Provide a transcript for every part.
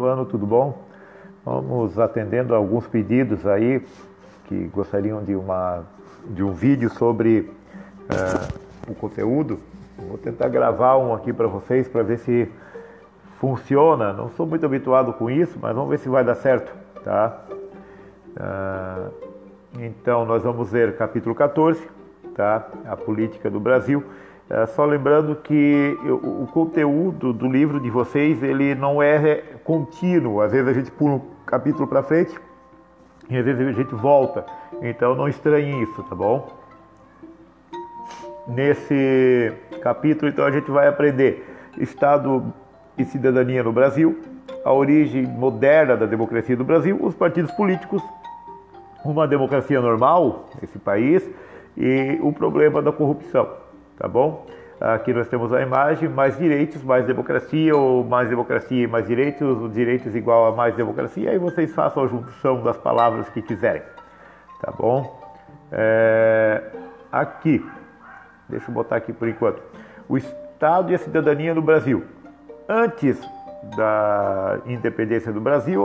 Mano, tudo bom? Vamos atendendo alguns pedidos aí que gostariam de, uma, de um vídeo sobre uh, o conteúdo. Vou tentar gravar um aqui para vocês para ver se funciona. Não sou muito habituado com isso, mas vamos ver se vai dar certo, tá? Uh, então nós vamos ver capítulo 14, tá? A política do Brasil. É, só lembrando que o, conteúdo do livro de vocês ele não é contínuo. Às vezes a gente pula um capítulo para frente e às vezes a gente volta. Então não estranhe isso, tá bom? Nesse capítulo então a gente vai aprender Estado e cidadania no Brasil, a origem moderna da democracia do Brasil, os partidos políticos, uma democracia normal nesse país e o problema da corrupção tá bom? Aqui nós temos a imagem, mais direitos, mais democracia, ou mais democracia e mais direitos, direitos igual a mais democracia, aí vocês façam a junção das palavras que quiserem, tá bom? É, aqui, deixa eu botar aqui por enquanto, o Estado e a cidadania no Brasil. Antes da independência do Brasil,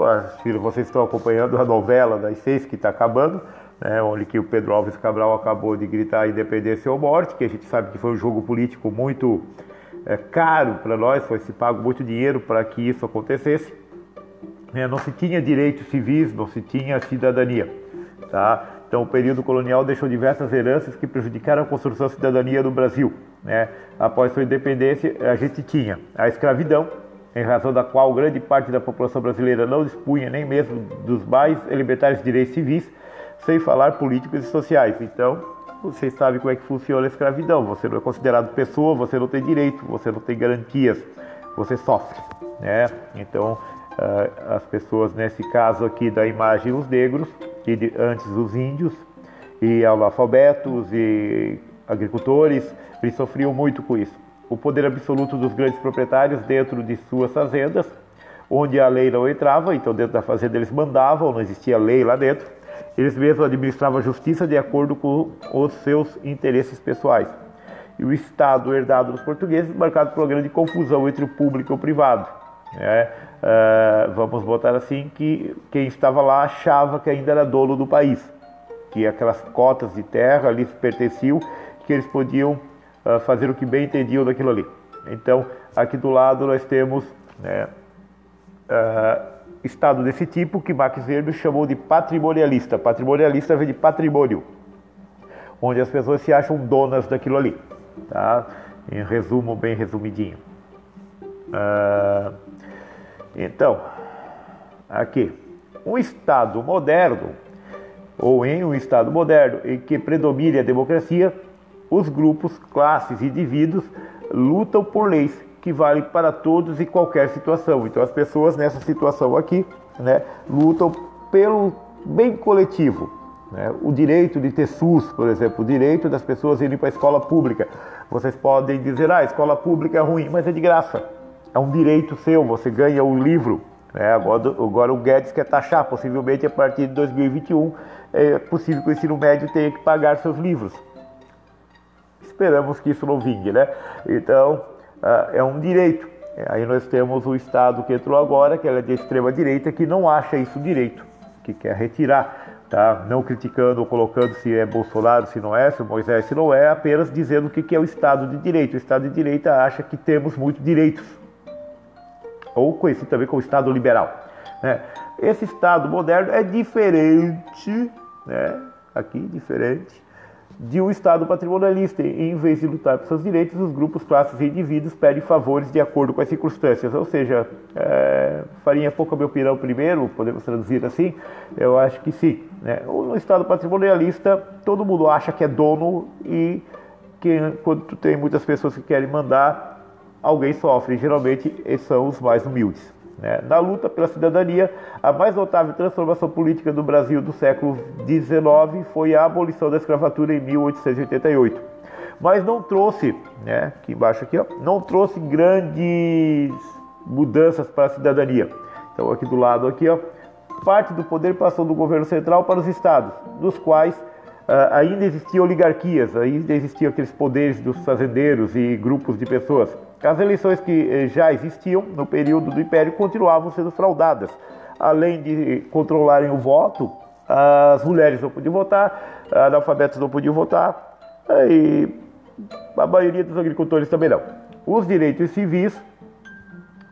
vocês estão acompanhando a novela das seis que está acabando, né, onde que o Pedro Alves Cabral acabou de gritar independência ou morte, que a gente sabe que foi um jogo político muito é, caro para nós, foi se pago muito dinheiro para que isso acontecesse. É, não se tinha direitos civis, não se tinha cidadania. Tá? Então o período colonial deixou diversas heranças que prejudicaram a construção da cidadania no Brasil. Né? Após sua independência, a gente tinha a escravidão, em razão da qual grande parte da população brasileira não dispunha nem mesmo dos mais elementares direitos civis, sem falar políticos e sociais. Então, vocês sabem como é que funciona a escravidão. Você não é considerado pessoa, você não tem direito, você não tem garantias, você sofre. Né? Então, uh, as pessoas, nesse caso aqui da imagem, os negros, e antes os índios, e analfabetos e agricultores, eles sofriam muito com isso. O poder absoluto dos grandes proprietários dentro de suas fazendas, onde a lei não entrava, então dentro da fazenda eles mandavam, não existia lei lá dentro eles mesmos administravam a justiça de acordo com os seus interesses pessoais. E o Estado herdado dos portugueses, marcado por uma grande confusão entre o público e o privado. É, uh, vamos botar assim que quem estava lá achava que ainda era dono do país, que aquelas cotas de terra ali pertenciam, que eles podiam uh, fazer o que bem entendiam daquilo ali. Então, aqui do lado nós temos né, uh, estado desse tipo que Max Weber chamou de patrimonialista. Patrimonialista vem de patrimônio, onde as pessoas se acham donas daquilo ali. Tá? Em resumo, bem resumidinho. Ah, então, aqui, um Estado moderno, ou em um Estado moderno em que predomine a democracia, os grupos, classes e indivíduos lutam por leis que vale para todos e qualquer situação. Então as pessoas nessa situação aqui né, lutam pelo bem coletivo. Né? O direito de ter SUS, por exemplo, o direito das pessoas irem para a escola pública. Vocês podem dizer, ah, a escola pública é ruim, mas é de graça. É um direito seu, você ganha o um livro. Né? Agora, agora o Guedes quer taxar, possivelmente a partir de 2021 é possível que o ensino médio tenha que pagar seus livros. Esperamos que isso não vingue, né? Então, é um direito. É, aí nós temos o Estado que entrou agora, que é de extrema direita, que não acha isso direito, que quer retirar, tá? Não criticando ou colocando se é Bolsonaro, se não é, se Moisés, se não é, apenas dizendo o que é o Estado de direito. O Estado de direita acha que temos muitos direitos, ou conhecido também como Estado liberal. Né? Esse Estado moderno é diferente, né? Aqui diferente de um Estado patrimonialista. Em vez de lutar por seus direitos, os grupos, classes e indivíduos pedem favores de acordo com as circunstâncias. Ou seja, é, farinha pouca meu pirão primeiro, podemos traduzir assim? Eu acho que sim. Né? No Estado patrimonialista, todo mundo acha que é dono e que quando tem muitas pessoas que querem mandar, alguém sofre. Geralmente, são os mais humildes. Né? Na luta pela cidadania, a mais notável transformação política do Brasil do século XIX foi a abolição da escravatura em 1888. Mas não trouxe, né, aqui embaixo aqui, ó, não trouxe grandes mudanças para a cidadania. Então aqui do lado aqui, ó, parte do poder passou do governo central para os estados, dos quais ainda existiam oligarquias, ainda existiam aqueles poderes dos fazendeiros e grupos de pessoas. As eleições que eh, já existiam no período do Império continuavam sendo fraudadas. Além de controlarem o voto, as mulheres não podiam votar, analfabetos não podiam votar, e a maioria dos agricultores também não. Os direitos civis,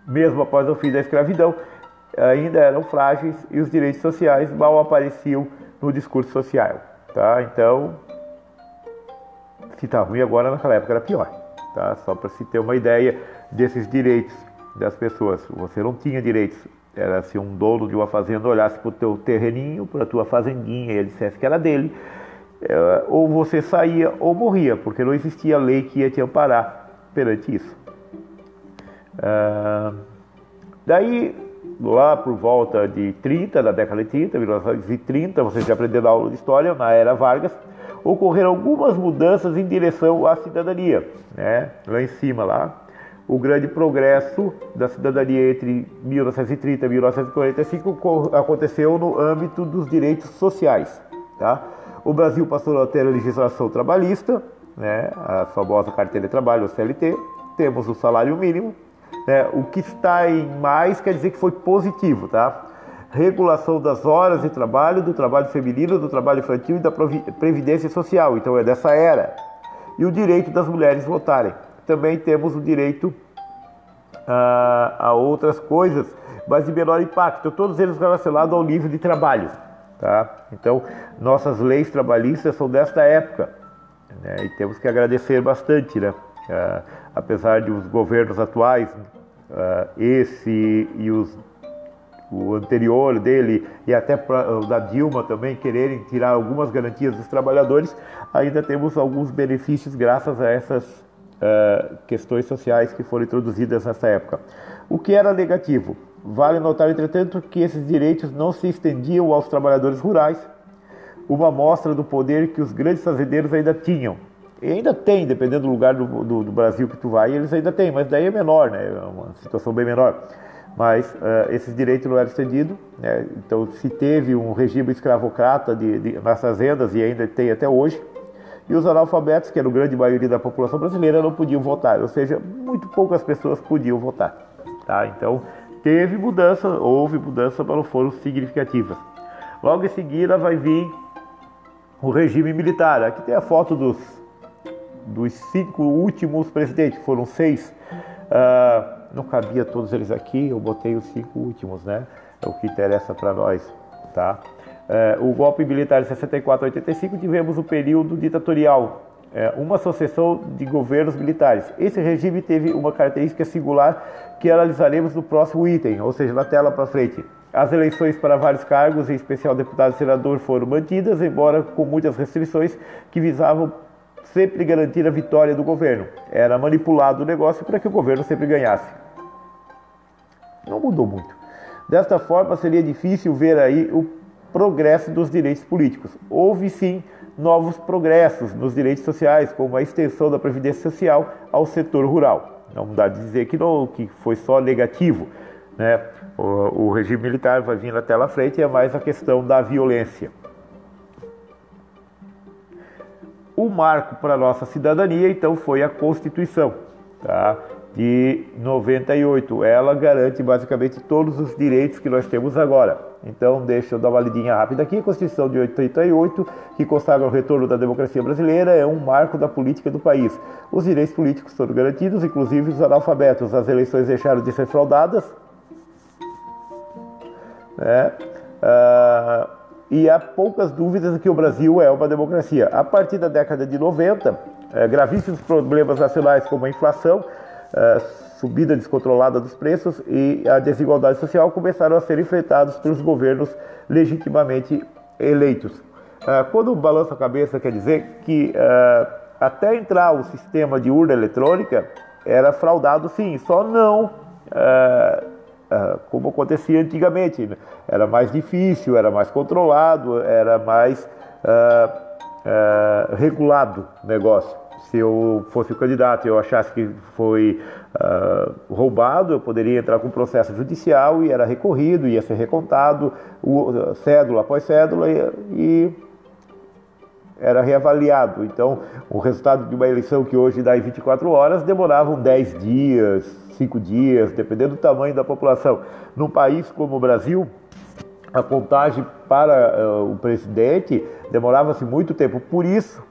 mesmo após o fim da escravidão, ainda eram frágeis e os direitos sociais mal apareciam no discurso social. Tá? Então, se está ruim agora, naquela época era pior. Tá? Só para se ter uma ideia desses direitos das pessoas. Você não tinha direitos. Era se um dono de uma fazenda olhasse para o teu terreninho, para a tua fazendinha, e ele dissesse que era dele, é, ou você saía ou morria, porque não existia lei que ia te amparar perante isso. Ah, daí, lá por volta de 30, da década de 30, 1930, vocês já aprenderam a aula de história, na era Vargas, ocorreram algumas mudanças em direção à cidadania, né? lá em cima, lá. O grande progresso da cidadania entre 1930 e 1945 aconteceu no âmbito dos direitos sociais. Tá? O Brasil passou a ter a legislação trabalhista, né? a famosa carteira de trabalho, o CLT, temos o salário mínimo, né? o que está em mais quer dizer que foi positivo, tá? regulação das horas de trabalho, do trabalho feminino, do trabalho infantil e da previdência social. Então é dessa era. E o direito das mulheres votarem. Também temos o direito a, a outras coisas, mas de menor impacto. Todos eles relacionados ao nível de trabalho. Tá? Então, nossas leis trabalhistas são desta época. Né? E temos que agradecer bastante, né? Uh, apesar de os governos atuais, uh, esse e os o anterior dele e até o da Dilma também quererem tirar algumas garantias dos trabalhadores, ainda temos alguns benefícios graças a essas uh, questões sociais que foram introduzidas nessa época. O que era negativo? Vale notar, entretanto, que esses direitos não se estendiam aos trabalhadores rurais, uma amostra do poder que os grandes fazendeiros ainda tinham. E ainda tem, dependendo do lugar do, do, do Brasil que tu vai, eles ainda têm, mas daí é menor, né? É uma situação bem menor mas uh, esses direitos não eram estendidos. Né? Então, se teve um regime escravocrata de, de, nas fazendas, e ainda tem até hoje, e os analfabetos, que era a grande maioria da população brasileira, não podiam votar, ou seja, muito poucas pessoas podiam votar. Tá? Então, teve mudança, houve mudança, mas não foram significativas. Logo em seguida vai vir o regime militar. Aqui tem a foto dos, dos cinco últimos presidentes, foram seis. Uh, não cabia todos eles aqui, eu botei os cinco últimos, né? É o que interessa para nós, tá? É, o golpe militar de 64 a 85 tivemos o período ditatorial, é, uma sucessão de governos militares. Esse regime teve uma característica singular que analisaremos no próximo item, ou seja, na tela para frente. As eleições para vários cargos, em especial deputado e senador, foram mantidas, embora com muitas restrições que visavam sempre garantir a vitória do governo. Era manipulado o negócio para que o governo sempre ganhasse não mudou muito. Desta forma, seria difícil ver aí o progresso dos direitos políticos. Houve sim novos progressos nos direitos sociais, como a extensão da previdência social ao setor rural. Não dá de dizer que, não, que foi só negativo. Né? O, o regime militar vai vir na tela frente é mais a questão da violência. O marco para a nossa cidadania, então, foi a Constituição. Tá? de 98. Ela garante basicamente todos os direitos que nós temos agora. Então, deixa eu dar uma lidinha rápida aqui. A Constituição de 88, que consagra o retorno da democracia brasileira, é um marco da política do país. Os direitos políticos foram garantidos, inclusive os analfabetos. As eleições deixaram de ser fraudadas. Né? Ah, e há poucas dúvidas de que o Brasil é uma democracia. A partir da década de 90, é, gravíssimos problemas nacionais como a inflação uh, subida descontrolada dos preços e a desigualdade social começaram a ser enfrentados pelos governos legitimamente eleitos. Uh, quando balança a cabeça, quer dizer que uh, até entrar o sistema de urna eletrônica era fraudado sim, só não como acontecia antigamente. Né? Era mais difícil, era mais controlado, era mais regulado o negócio se eu fosse o candidato e eu achasse que foi uh, roubado, eu poderia entrar com processo judicial e era recorrido, ia ser recontado, o, cédula após cédula, e, e era reavaliado. Então, o resultado de uma eleição que hoje dá em 24 horas demoravam 10 dias, 5 dias, dependendo do tamanho da população. Num país como o Brasil, a contagem para uh, o presidente demorava-se muito tempo. Por isso,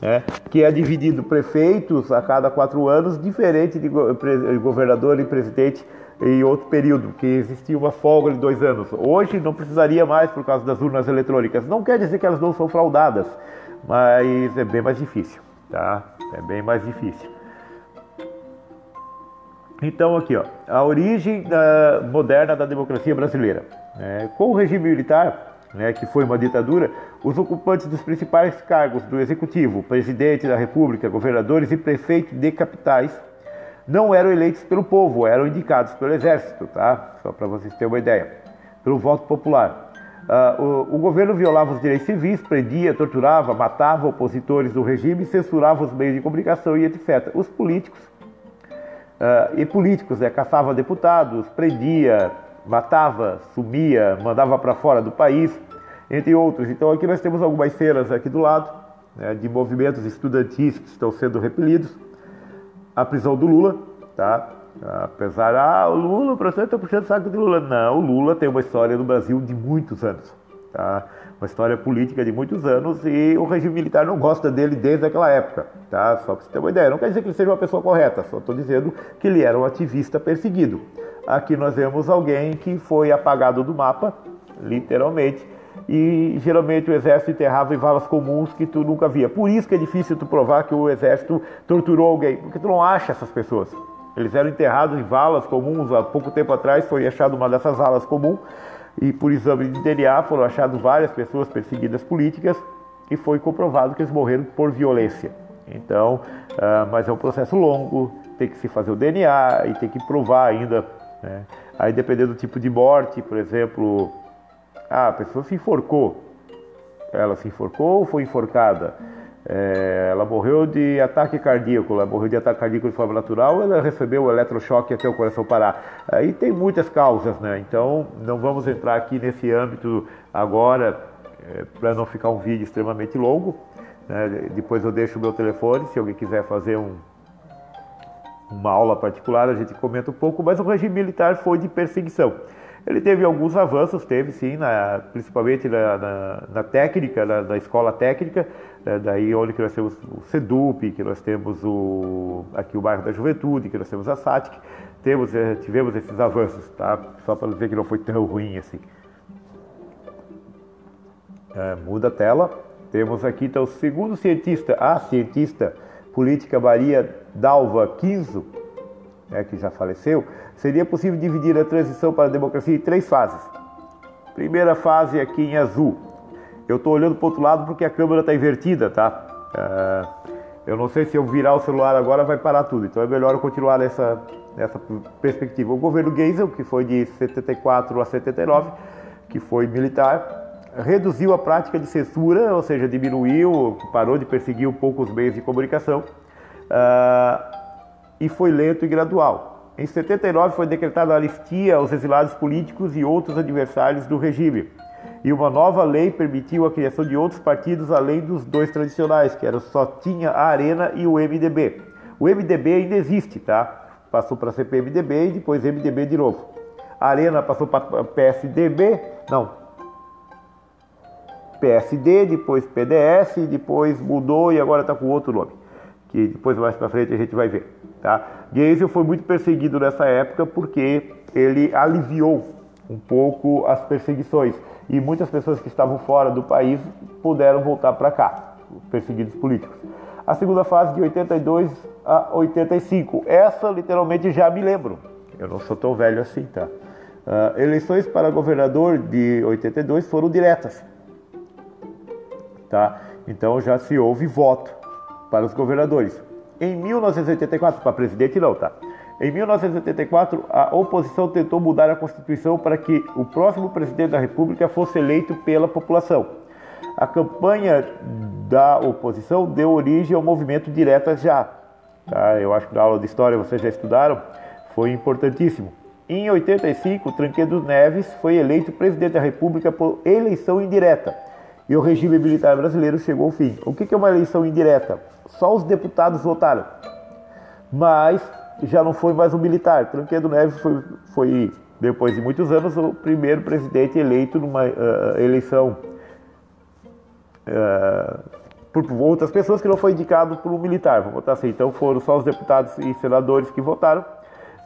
né, que é dividido prefeitos a cada quatro anos, diferente de governador e presidente em outro período, que existia uma folga de dois anos. Hoje não precisaria mais por causa das urnas eletrônicas. Não quer dizer que elas não são fraudadas, mas é bem mais difícil, tá? É bem mais difícil. Então aqui, ó, a origem da, moderna da democracia brasileira. É, com o regime militar, né, que foi uma ditadura, os ocupantes dos principais cargos do executivo, presidente da república, governadores e prefeitos de capitais, não eram eleitos pelo povo, eram indicados pelo exército, tá? Só para vocês terem uma ideia, pelo voto popular. Uh, o, o, governo violava os direitos civis, prendia, torturava, matava opositores do regime, censurava os meios de comunicação e etc. Os políticos uh, e políticos, né, caçava deputados, prendia, matava, sumia, mandava para fora do país, entre outros. Então aqui nós temos algumas cenas aqui do lado, né, de movimentos estudantis que estão sendo repelidos. A prisão do Lula, tá? Apesar, ah, o Lula, o processo está puxando saco do Lula. Não, o Lula tem uma história no Brasil de muitos anos, tá? Uma história política de muitos anos e o regime militar não gosta dele desde aquela época, tá? Só para você ter uma ideia. Não quer dizer que ele seja uma pessoa correta, só estou dizendo que ele era um ativista perseguido. Aqui nós vemos alguém que foi apagado do mapa, literalmente, e geralmente o exército enterrava em valas comuns que tu nunca via. Por isso que é difícil tu provar que o exército torturou alguém, porque tu não acha essas pessoas. Eles eram enterrados em valas comuns. Há pouco tempo atrás foi achado uma dessas valas comuns e por exame de DNA foram achadas várias pessoas perseguidas políticas e foi comprovado que eles morreram por violência. Então, uh, mas é um processo longo, tem que se fazer o DNA e tem que provar ainda né? Aí dependendo do tipo de morte, por exemplo, ah, a pessoa se enforcou. Ela se enforcou ou foi enforcada? É, ela morreu de ataque cardíaco, ela morreu de ataque cardíaco de forma natural, ela recebeu o eletrochoque até o coração parar. Aí tem muitas causas, né? Então não vamos entrar aqui nesse âmbito agora, é, para não ficar um vídeo extremamente longo. Né? Depois eu deixo o meu telefone, se alguém quiser fazer um, uma aula particular, a gente comenta um pouco, mas o regime militar foi de perseguição. Ele teve alguns avanços, teve sim, na, principalmente na, na, na técnica, na, escola técnica, né, daí onde que nós temos o SEDUP, que nós temos o, aqui o bairro da Juventude, que nós temos a SATIC, temos, eh, tivemos esses avanços, tá? Só para dizer que não foi tão ruim assim. É, muda a tela. Temos aqui então o segundo cientista, a cientista política Maria Dalva Quinzo, né, que já faleceu, seria possível dividir a transição para a democracia em três fases. Primeira fase aqui em azul. Eu estou olhando para o outro lado porque a câmera está invertida, tá? Uh, eu não sei se eu virar o celular agora vai parar tudo, então é melhor eu continuar nessa, nessa perspectiva. O governo Geisel, que foi de 74 a 79, que foi militar, reduziu a prática de censura, ou seja, diminuiu, parou de perseguir um pouco os meios de comunicação, uh, e foi lento e gradual. Em 79 foi decretada anistia aos exilados políticos e outros adversários do regime. E uma nova lei permitiu a criação de outros partidos além dos dois tradicionais, que era só tinha a Arena e o MDB. O MDB ainda existe, tá? Passou para CPMDB e depois MDB de novo. A Arena passou para PSDB, não, PSD, depois PDS, depois mudou e agora está com outro nome, que depois mais para frente a gente vai ver. Tá? Geisel foi muito perseguido nessa época porque ele aliviou um pouco as perseguições e muitas pessoas que estavam fora do país puderam voltar para cá, perseguidos políticos. A segunda fase de 82 a 85, essa literalmente já me lembro. Eu não sou tão velho assim, tá? Uh, eleições para governador de 82 foram diretas tá? Então já se houve voto para os governadores. Em 1984, para presidente não, tá? Em 1984, a oposição tentou mudar a Constituição para que o próximo presidente da República fosse eleito pela população. A campanha da oposição deu origem ao movimento Diretas Já. Tá? Eu acho que na aula de história vocês já estudaram, foi importantíssimo. Em 85, Tranquedo Neves foi eleito presidente da República por eleição indireta e o regime militar brasileiro chegou ao fim. O que é uma eleição indireta? Só os deputados votaram, mas já não foi mais um militar. Tancredo Neves foi, foi, depois de muitos anos, o primeiro presidente eleito numa uh, eleição uh, por outras pessoas que não foi indicado por um militar, vamos botar assim. Então foram só os deputados e senadores que votaram.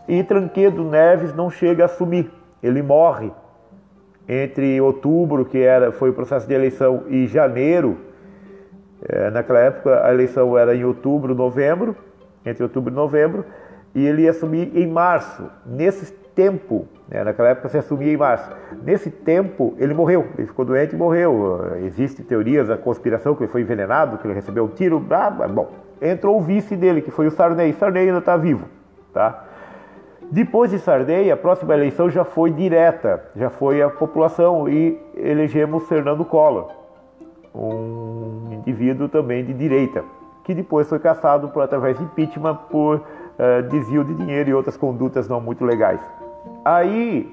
E Tranquedo Neves não chega a assumir, ele morre entre outubro, que era, foi o processo de eleição, e janeiro. É, naquela época a eleição era em outubro, novembro, entre outubro e novembro, e ele ia assumir em março. Nesse tempo, né, naquela época se assumia em março. Nesse tempo ele morreu, ele ficou doente e morreu. Existem teorias da conspiração que ele foi envenenado, que ele recebeu um tiro. Ah, bom, entrou o vice dele, que foi o Sarney. Sarney ainda está vivo, tá? Depois de Sarney, a próxima eleição já foi direta, já foi a população e elegemos Fernando Collor, um indivíduo também de direita, que depois foi caçado por através de impeachment por uh, desvio de dinheiro e outras condutas não muito legais. Aí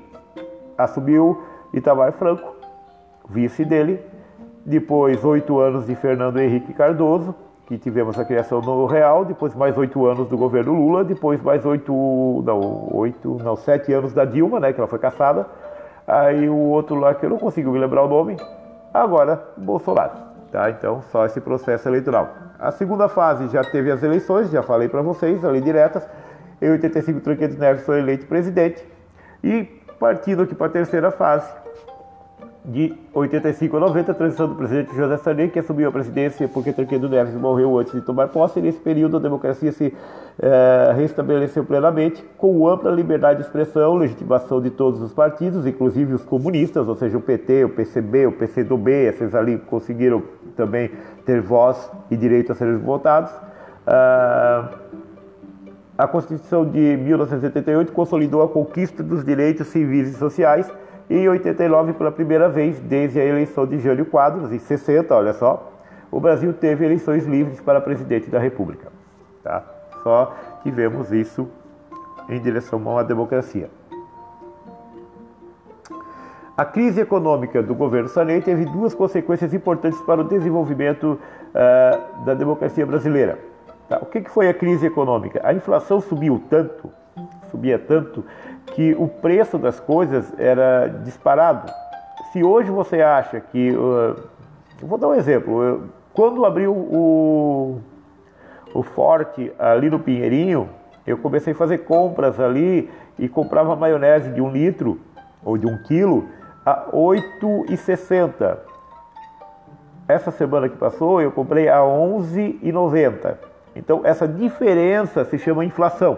assumiu Itamar Franco, vice dele, depois oito anos de Fernando Henrique Cardoso, que tivemos a criação no Real, depois mais oito anos do governo Lula, depois mais oito, não, oito, não, sete anos da Dilma, né, que ela foi caçada. Aí o outro lá que eu não consigo me lembrar o nome, agora Bolsonaro. Tá? Então, só esse processo eleitoral. A segunda fase já teve as eleições, já falei para vocês, ali diretas. Em 85, Tranquedos Neves foi eleito presidente. E partindo aqui para a terceira fase, de 85 a 90, a transição do presidente José Sarney, que assumiu a presidência porque Tancredo Neves morreu antes de tomar posse. Nesse período, a democracia se eh, restabeleceu plenamente, com ampla liberdade de expressão, legitimação de todos os partidos, inclusive os comunistas, ou seja, o PT, o PCB, o PCdoB, esses ali conseguiram também ter voz e direito a serem votados. Ah, a Constituição de 1978 consolidou a conquista dos direitos civis e sociais e em 89, pela primeira vez desde a eleição de Jânio Quadros, em 60, olha só, o Brasil teve eleições livres para presidente da República. Tá? Só tivemos isso em direção uma democracia. A crise econômica do governo Sarney teve duas consequências importantes para o desenvolvimento uh, da democracia brasileira. Tá? O que, que foi a crise econômica? A inflação subiu tanto, subia tanto, que o preço das coisas era disparado. Se hoje você acha que. Uh, vou dar um exemplo. Eu, quando abriu o, o Forte ali no Pinheirinho, eu comecei a fazer compras ali e comprava maionese de um litro ou de um quilo a R$ 8,60. Essa semana que passou eu comprei a R$ 11,90. Então essa diferença se chama inflação.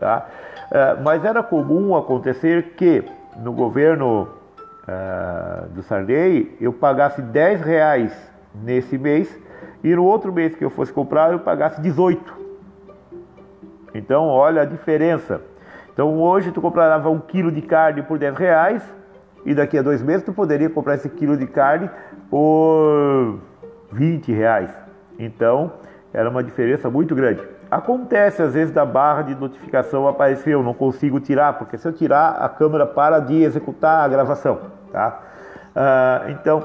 Tá? É, mas era comum acontecer que no governo uh, do Sarney eu pagasse 10 reais nesse mês e no outro mês que eu fosse comprar eu pagasse 18. Então olha a diferença. Então hoje tu comprava um quilo de carne por 10 reais e daqui a dois meses tu poderia comprar esse quilo de carne por 20 reais. Então era uma diferença muito grande. Acontece às vezes da barra de notificação aparecer, eu não consigo tirar, porque se eu tirar a câmera para de executar a gravação, tá? Ah, então,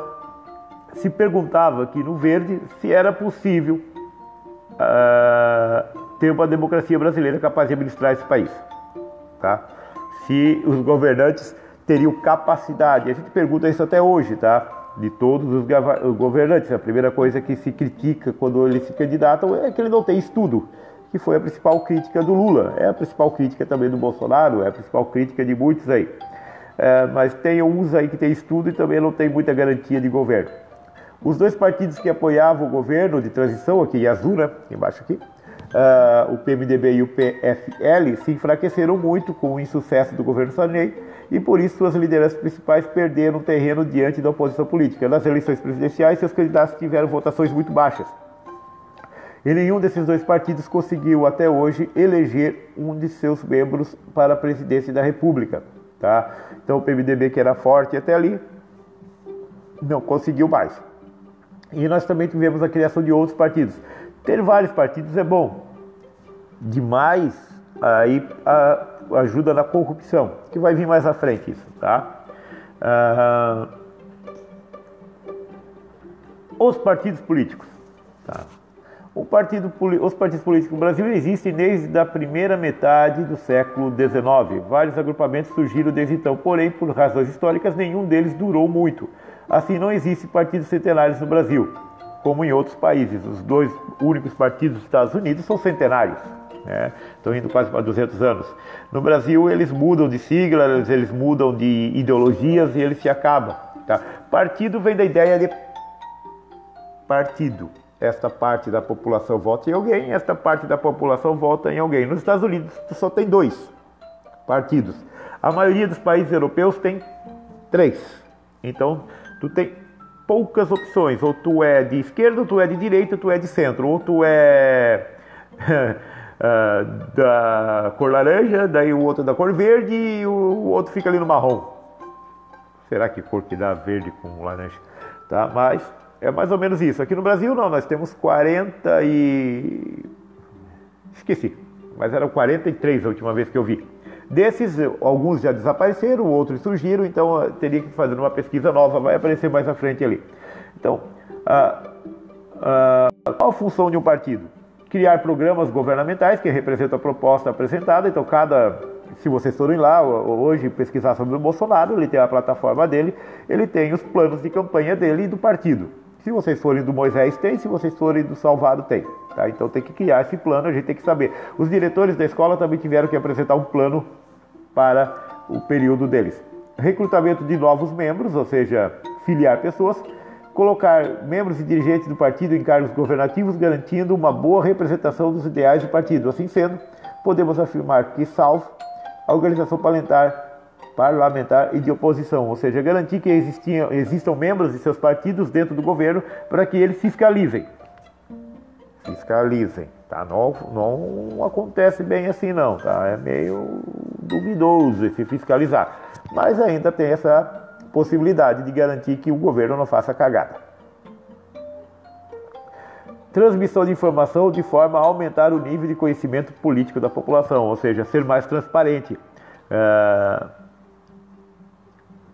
se perguntava aqui no verde se era possível ah, ter uma democracia brasileira capaz de administrar esse país, tá? Se os governantes teriam capacidade, a gente pergunta isso até hoje, tá? de todos os governantes. A primeira coisa que se critica quando eles se candidatam é que ele não tem estudo que foi a principal crítica do Lula. É a principal crítica também do Bolsonaro, é a principal crítica de muitos aí. É, mas tem uns aí que tem estudo e também não tem muita garantia de governo. Os dois partidos que apoiavam o governo de transição, aqui em azul, né, embaixo aqui, uh, o PMDB e o PFL, se enfraqueceram muito com o insucesso do governo Sarney e por isso suas lideranças principais perderam terreno diante da oposição política. Nas eleições presidenciais, seus candidatos tiveram votações muito baixas. E nenhum desses dois partidos conseguiu até hoje eleger um de seus membros para a presidência da República. Tá? Então o PMDB, que era forte até ali, não conseguiu mais. E nós também tivemos a criação de outros partidos. Ter vários partidos é bom. Demais aí a, ajuda na corrupção, que vai vir mais à frente isso, tá? Ah, Os partidos políticos. Tá. Partido, os partidos políticos no Brasil existem desde a primeira metade do século XIX. Vários agrupamentos surgiram desde então, porém, por razões históricas, nenhum deles durou muito. Assim, não existem partidos centenários no Brasil, como em outros países. Os dois únicos partidos dos Estados Unidos são centenários. Né? Estão indo quase para 200 anos. No Brasil, eles mudam de siglas, eles mudam de ideologias e eles se acabam. Tá? Partido vem da ideia de partido esta parte da população vota em alguém, esta parte da população vota em alguém. Nos Estados Unidos só tem dois partidos. A maioria dos países europeus tem três. Então, tu tem poucas opções. Ou tu é de esquerda, ou tu é de direita, ou tu é de centro. Ou tu é uh, da cor laranja, daí o outro é da cor verde e o outro fica ali no marrom. Será que cor que dá verde com laranja? Tá? Mas é mais ou menos isso. Aqui no Brasil não, nós temos 40 e. Esqueci, mas eram 43 a última vez que eu vi. Desses, alguns já desapareceram, outros surgiram, então teria que fazer uma pesquisa nova, vai aparecer mais à frente ali. Então, qual a função de um partido? Criar programas governamentais que representam a proposta apresentada. Então, cada, se vocês forem lá hoje pesquisar sobre o Bolsonaro, ele tem a plataforma dele, ele tem os planos de campanha dele e do partido. Se vocês forem do Moisés, tem. Se vocês forem do Salvado, tem. Tá? Então tem que criar esse plano, a gente tem que saber. Os diretores da escola também tiveram que apresentar um plano para o período deles. Recrutamento de novos membros, ou seja, filiar pessoas. Colocar membros e dirigentes do partido em cargos governativos, garantindo uma boa representação dos ideais do partido. Assim sendo, podemos afirmar que, salvo a organização parlamentar parlamentar e de oposição, ou seja, garantir que existiam, existam membros de seus partidos dentro do governo para que eles fiscalizem. Fiscalizem, tá? Não, não acontece bem assim não, tá? É meio duvidoso esse fiscalizar, mas ainda tem essa possibilidade de garantir que o governo não faça cagada. Transmissão de informação de forma a aumentar o nível de conhecimento político da população, ou seja, ser mais transparente. Uh,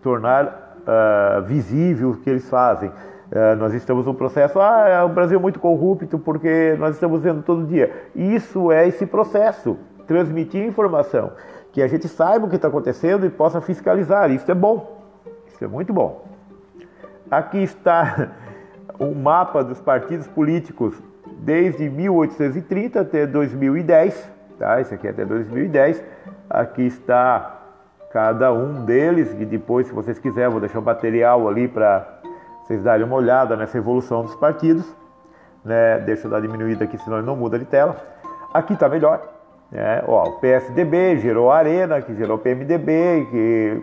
tornar uh, visível o que eles fazem. Uh, nós estamos num processo, ah, é, o Brasil é muito corrupto porque nós estamos vendo todo dia. Isso é esse processo, transmitir informação, que a gente saiba o que está acontecendo e possa fiscalizar. Isso é bom, isso é muito bom. Aqui está o mapa dos partidos políticos desde 1830 até 2010, tá? Esse aqui é até 2010. Aqui está cada um deles, e depois, se vocês quiserem, vou deixar o material ali para vocês darem uma olhada nessa evolução dos partidos. Né? Deixa eu dar diminuída aqui, senão ele não muda de tela. Aqui está melhor. Né? Ó, o PSDB gerou a Arena, que gerou o PMDB, que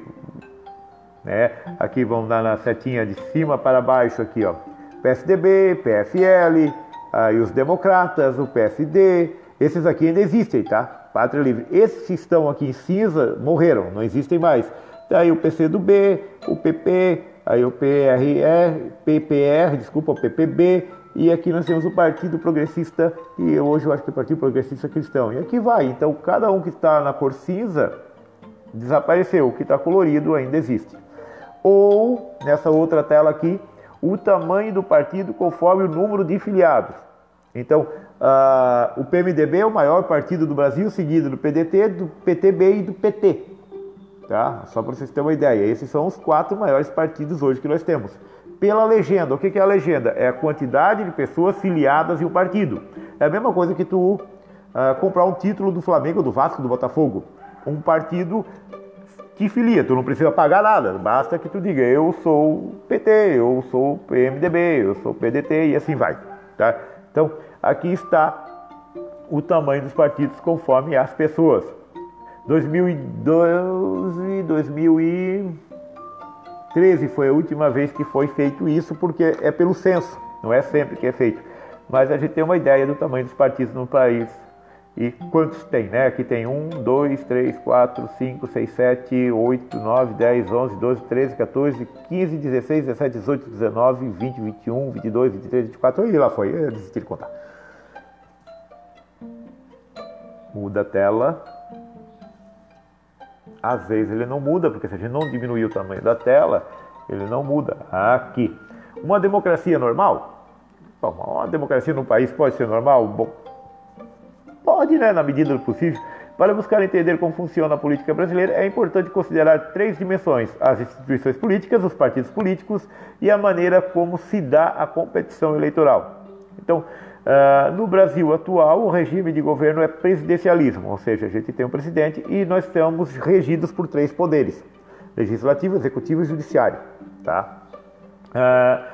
né? Aqui vamos dar na setinha de cima para baixo aqui, ó. PSDB, PFL, aí os democratas, o PSD, esses aqui ainda existem, tá? Pátria Livre. Esses que estão aqui em cinza morreram, não existem mais. Daí o PCdoB, o PP, aí o PRR, PPR, desculpa, o PPB, e aqui nós temos o Partido Progressista, e hoje eu acho que é o Partido Progressista Cristão. E aqui vai. Então, cada um que está na cor cinza desapareceu, o que está colorido ainda existe. Ou, nessa outra tela aqui, o tamanho do partido conforme o número de filiados. Então, uh, o PMDB é o maior partido do Brasil, seguido do PDT, do PTB e do PT. Tá? Só para vocês terem uma ideia. Esses são os quatro maiores partidos hoje que nós temos. Pela legenda, o que é a legenda? É a quantidade de pessoas filiadas em um partido. É a mesma coisa que tu uh, comprar um título do Flamengo, do Vasco, do Botafogo. Um partido te filia, tu não precisa pagar nada, basta que tu diga eu sou PT, eu sou PMDB, eu sou PDT e assim vai. Tá? Então, aqui está o tamanho dos partidos conforme as pessoas. 2012, 2013 foi a última vez que foi feito isso, porque é pelo censo, não é sempre que é feito. Mas a gente tem uma ideia do tamanho dos partidos no país e quantos tem, né? Aqui tem 1, 2, 3, 4, 5, 6, 7, 8, 9, 10, 11, 12, 13, 14, 15, 16, 17, 18, 19, 20, 21, 22, 23, 24. E lá foi, eu desisti de contar. Muda a tela. Às vezes ele não muda, porque se a gente não diminuir o tamanho da tela, ele não muda. Aqui. Uma democracia normal Bom, uma democracia no país pode ser normal? Bom, pode, né, na medida do possível. Para buscar entender como funciona a política brasileira, é importante considerar três dimensões: as instituições políticas, os partidos políticos e a maneira como se dá a competição eleitoral. Então, uh, no Brasil atual, o regime de governo é presidencialismo, ou seja, a gente tem um presidente e nós estamos regidos por três poderes: legislativo, executivo e judiciário. Tá? Uh,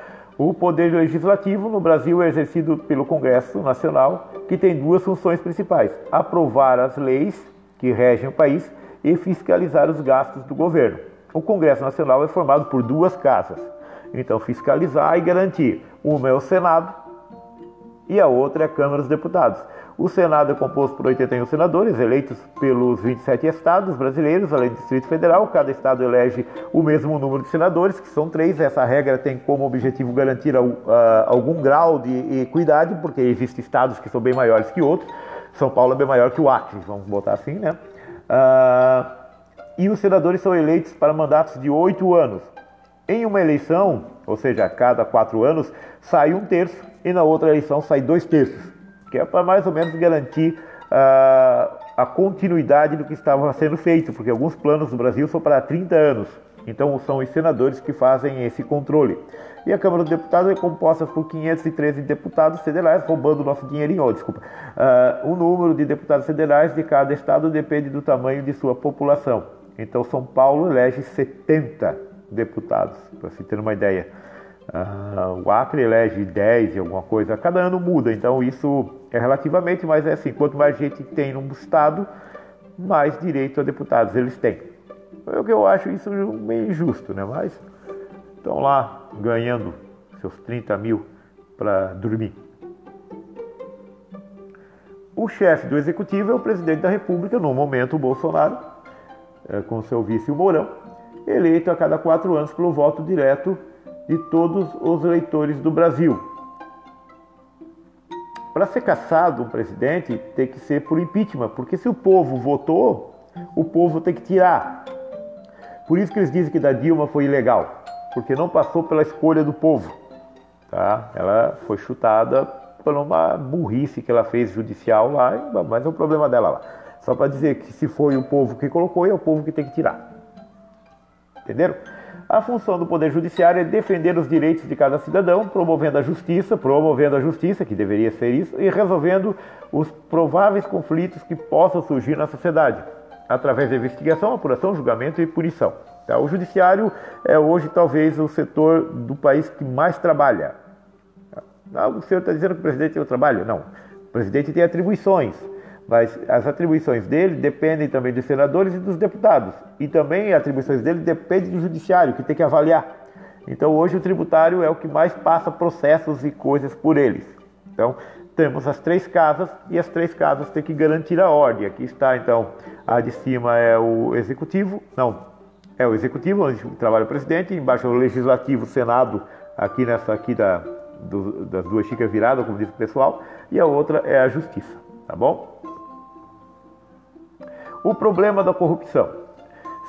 o poder legislativo no Brasil é exercido pelo Congresso Nacional, que tem duas funções principais: aprovar as leis que regem o país e fiscalizar os gastos do governo. O Congresso Nacional é formado por duas casas, então fiscalizar e garantir. Uma é o Senado e a outra é a Câmara dos Deputados. O Senado é composto por 81 senadores, eleitos pelos 27 estados brasileiros, além do Distrito Federal. Cada estado elege o mesmo número de senadores, que são três. Essa regra tem como objetivo garantir algum grau de equidade, porque existem estados que são bem maiores que outros. São Paulo é bem maior que o Acre, vamos botar assim, né? Uh, e os senadores são eleitos para mandatos de oito anos. Em uma eleição, ou seja, a cada quatro anos, sai um terço, e na outra eleição sai dois terços que é para mais ou menos garantir uh, a continuidade do que estava sendo feito, porque alguns planos do Brasil são para 30 anos. Então são os senadores que fazem esse controle. E a Câmara dos Deputados é composta por 513 deputados federais, roubando nosso dinheirinho, oh, desculpa. Uh, o número de deputados federais de cada estado depende do tamanho de sua população. Então São Paulo elege 70 deputados, para se ter uma ideia. Uh, o Acre elege 10 e alguma coisa, cada ano muda, então isso é relativamente, mas é assim, quanto mais gente tem num estado, mais direito a deputados eles têm. É o que eu acho isso meio injusto, né? Mas estão lá ganhando seus 30 mil para dormir. O chefe do executivo é o presidente da República, no momento o Bolsonaro, é, com seu vice o Mourão, eleito a cada quatro anos pelo voto direto de todos os eleitores do Brasil. Para ser caçado um presidente, tem que ser por impeachment, porque se o povo votou, o povo tem que tirar. Por isso que eles dizem que da Dilma foi ilegal, porque não passou pela escolha do povo. Tá? Ela foi chutada por uma burrice que ela fez judicial lá, mas é o problema dela lá. Só para dizer que se foi o povo que colocou, é o povo que tem que tirar. Entenderam? A função do Poder Judiciário é defender os direitos de cada cidadão, promovendo a justiça, promovendo a justiça, que deveria ser isso, e resolvendo os prováveis conflitos que possam surgir na sociedade, através da investigação, apuração, julgamento e punição. Tá? O Judiciário é hoje talvez o setor do país que mais trabalha. O senhor está dizendo que o presidente tem o trabalho? Não. O presidente tem atribuições mas as atribuições dele dependem também dos senadores e dos deputados. E também as atribuições dele dependem do judiciário, que tem que avaliar. Então hoje o tributário é o que mais passa processos e coisas por eles. Então temos as três casas e as três casas têm que garantir a ordem. Aqui está então a de cima é o executivo, não, é o executivo onde trabalha o presidente, embaixo é o legislativo, o senado, aqui nessa aqui da, do, das duas xícaras viradas, como diz o pessoal, e a outra é a justiça, tá bom? O problema da corrupção.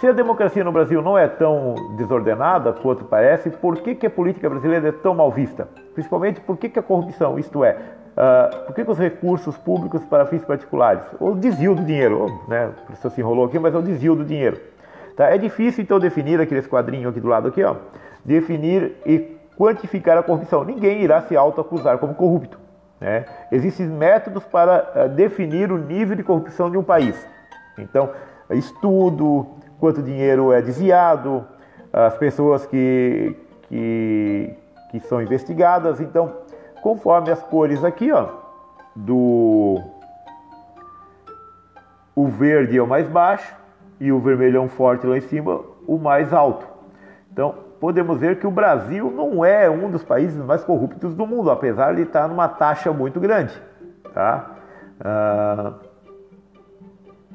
Se a democracia no Brasil não é tão desordenada quanto parece, por que, que a política brasileira é tão mal vista? Principalmente por que, que a corrupção, isto é, uh, por que, que os recursos públicos para fins particulares, ou desvio do dinheiro, né, o professor se enrolou aqui, mas é o desvio do dinheiro. Tá? É difícil então definir aquele quadrinho aqui do lado aqui, ó, definir e quantificar a corrupção. Ninguém irá se autoacusar como corrupto. Né? Existem métodos para uh, definir o nível de corrupção de um país. Então, estudo, quanto dinheiro é desviado, as pessoas que, que, que são investigadas. Então, conforme as cores aqui, ó, do o verde é o mais baixo e o vermelhão forte lá em cima, o mais alto. Então, podemos ver que o Brasil não é um dos países mais corruptos do mundo, apesar de estar numa taxa muito grande. Tá? Ah,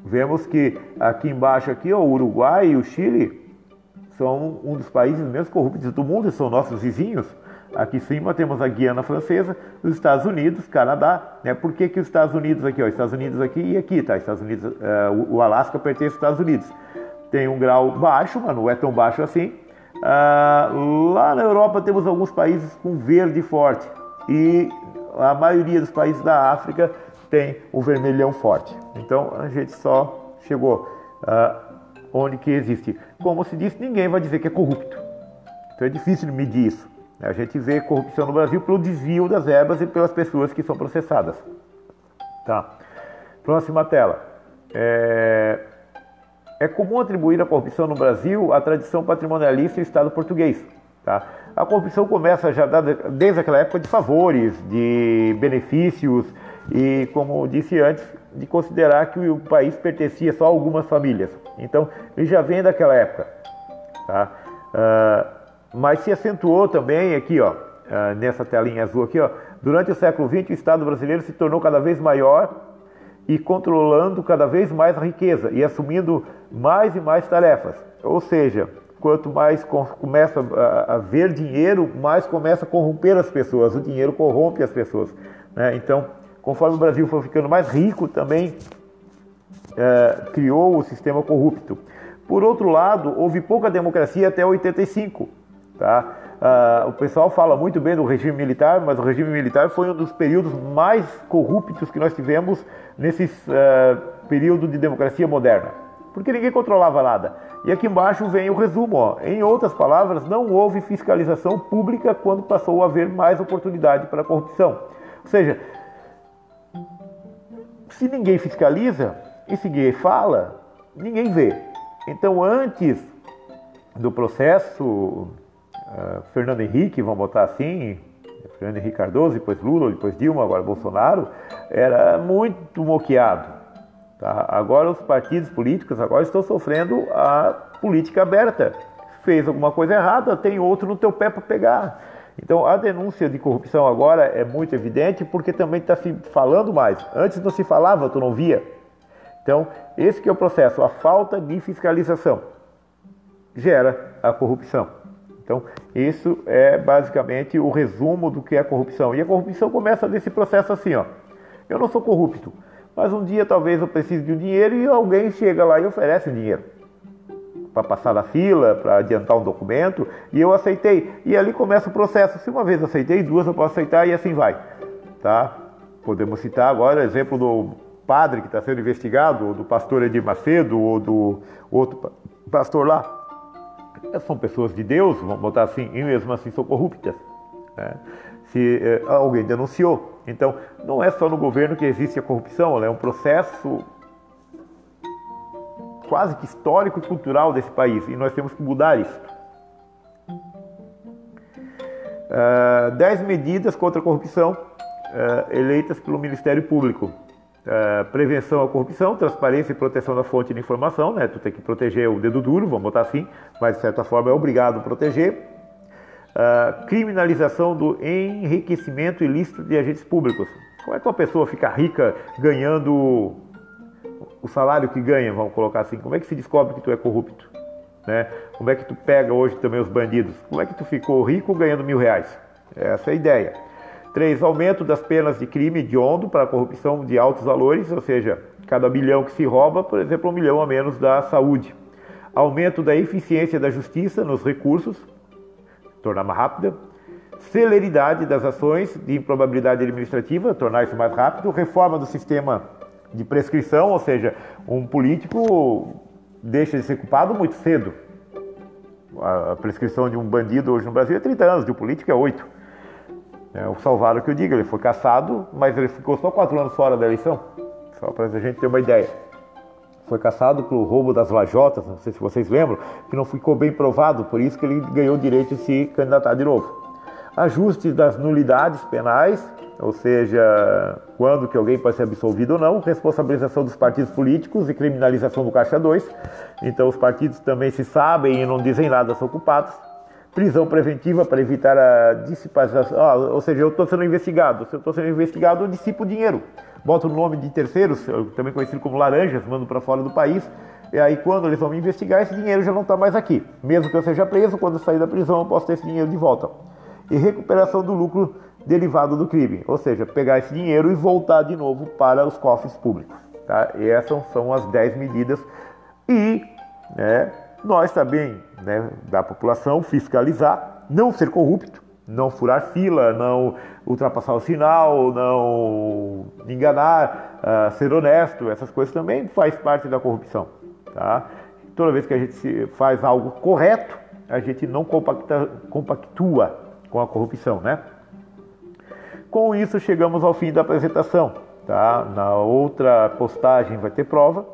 Vemos que aqui embaixo aqui, ó, o Uruguai e o Chile são um dos países menos corruptos do mundo, são nossos vizinhos. Aqui em cima temos a Guiana Francesa, os Estados Unidos, Canadá. Né? Por que, que os Estados Unidos aqui? Ó, Estados Unidos aqui e aqui, tá? Estados Unidos, uh, o Alasca pertence aos Estados Unidos. Tem um grau baixo, mas não é tão baixo assim. Uh, lá na Europa temos alguns países com verde forte. e a maioria dos países da África tem o vermelhão forte. Então a gente só chegou uh, onde que existe. Como se disse, ninguém vai dizer que é corrupto. Então é difícil medir isso. A gente vê corrupção no Brasil pelo desvio das verbas e pelas pessoas que são processadas. Tá. Próxima tela. É, é comum atribuir a corrupção no Brasil à tradição patrimonialista do Estado português. Tá? A corrupção começa já desde aquela época de favores, de benefícios e, como disse antes, de considerar que o país pertencia só a algumas famílias. Então, ele já vem daquela época. Tá? Uh, mas se acentuou também aqui, ó, uh, nessa telinha azul aqui, ó, durante o século XX o Estado brasileiro se tornou cada vez maior e controlando cada vez mais a riqueza e assumindo mais e mais tarefas. Ou seja, quanto mais começa a ver dinheiro, mais começa a corromper as pessoas. O dinheiro corrompe as pessoas. Né? Então, conforme o Brasil foi ficando mais rico, também é, criou o sistema corrupto. Por outro lado, houve pouca democracia até 85. Tá? Uh, o pessoal fala muito bem do regime militar, mas o regime militar foi um dos períodos mais corruptos que nós tivemos nesse uh, período de democracia moderna, porque ninguém controlava nada. E aqui embaixo vem o resumo. Ó. Em outras palavras, não houve fiscalização pública quando passou a haver mais oportunidade para a corrupção. Ou seja, se ninguém fiscaliza e se ninguém fala, ninguém vê. Então, antes do processo uh, Fernando Henrique, vamos botar assim, Fernando Henrique Cardoso, depois Lula, depois Dilma, agora Bolsonaro, era muito moqueado. Tá? Agora os partidos políticos agora estão sofrendo a política aberta. Fez alguma coisa errada, tem outro no teu pé para pegar. Então a denúncia de corrupção agora é muito evidente porque também está se falando mais. Antes não se falava, tu não via. Então esse que é o processo, a falta de fiscalização gera a corrupção. Então, isso é basicamente o resumo do que é corrupção. E a corrupção começa desse processo assim, ó. Eu não sou corrupto, mas um dia talvez eu precise de um dinheiro e alguém chega lá e oferece dinheiro para passar na fila, para adiantar um documento, e eu aceitei. E ali começa o processo. Se uma vez aceitei, duas eu posso aceitar e assim vai. Tá? Podemos citar agora o exemplo do padre que está sendo investigado, ou do pastor Edir Macedo, ou do outro pastor lá. São pessoas de Deus, vamos botar assim, e mesmo assim são corruptas. Né? Se eh, alguém denunciou, então, não é só no governo que existe a corrupção, é um processo quase que histórico e cultural desse país e nós temos que mudar isso. Uh, dez medidas contra a corrupção uh, eleitas pelo Ministério Público. Uh, prevenção à corrupção, transparência e proteção da fonte de informação, né? Tu tem que proteger o dedo duro, vamos botar assim, mas de certa forma é obrigado a proteger criminalização do enriquecimento ilícito de agentes públicos. Como é que uma pessoa fica rica ganhando o salário que ganha, vamos colocar assim? Como é que se descobre que tu é corrupto? Né? Como é que tu pega hoje também os bandidos? Como é que tu ficou rico ganhando mil reais? Essa é a ideia. Três, aumento das penas de crime de ondo para corrupção de altos valores, ou seja, cada milhão que se rouba, por exemplo, um milhão a menos da saúde. Aumento da eficiência da justiça nos recursos, tornar mais rápida. Celeridade das ações de improbabilidade administrativa, tornar isso mais rápido. Reforma do sistema de prescrição, ou seja, um político deixa de ser culpado muito cedo. A prescrição de um bandido hoje no Brasil é 30 anos, de um político é 8. É o Salvador que eu digo, ele foi caçado, mas ele ficou só 4 anos fora da eleição. Só para a gente ter uma ideia foi caçado pelo roubo das lajotas, não sei se vocês lembram, que não ficou bem provado, por isso que ele ganhou o direito de se candidatar de novo. Ajuste das nulidades penais, ou seja, quando que alguém pode ser absolvido ou não, responsabilização dos partidos políticos e criminalização do Caixa 2. Então os partidos também se sabem e não dizem nada, são culpados. Prisão preventiva para evitar a dissipação, ah, ou seja, eu estou sendo investigado. Se eu estou sendo investigado, eu dissipo dinheiro boto o nome de terceiros, também conhecido como laranjas, mando para fora do país. E aí, quando eles vão me investigar, esse dinheiro já não está mais aqui. Mesmo que eu seja preso, quando eu sair da prisão, eu posso ter esse dinheiro de volta. E recuperação do lucro derivado do crime, ou seja, pegar esse dinheiro e voltar de novo para os cofres públicos. Tá? E essas são as 10 medidas. E né, nós também, né, da população, fiscalizar, não ser corrupto, não furar fila, não ultrapassar o sinal, não enganar, uh, ser honesto, essas coisas também faz parte da corrupção. Tá? Toda vez que a gente faz algo correto, a gente não compacta, compactua com a corrupção, né? Com isso chegamos ao fim da apresentação, tá? Na outra postagem vai ter prova,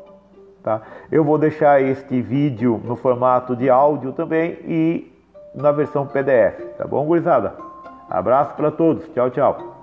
tá? Eu vou deixar este vídeo no formato de áudio também e na versão PDF, tá bom, gurizada? Abraço para todos, tchau, tchau.